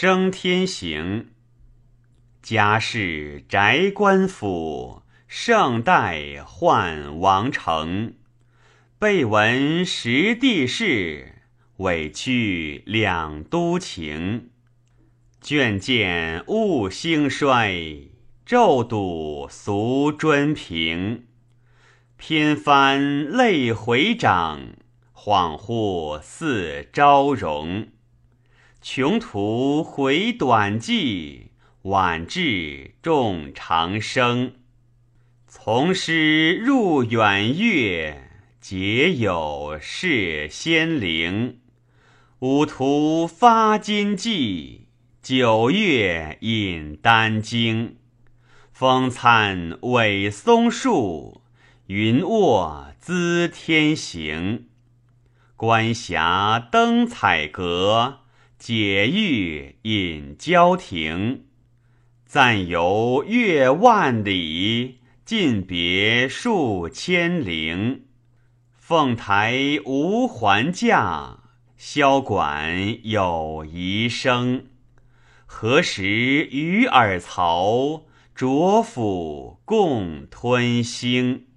升天行。家事宅官府，盛代换王城。备闻实地事，委屈两都情。卷见物兴衰，骤睹俗尊平。偏翻泪回掌，恍惚似朝荣。穷途回短迹，晚至众长生。从师入远岳，结友是仙灵。五途发金骑，九月饮丹经。风餐委松树。云卧资天行，关峡登彩阁，解玉引交庭。暂游越万里，尽别数千陵。凤台无还价，箫管有遗声。何时与尔曹，卓辅共吞星？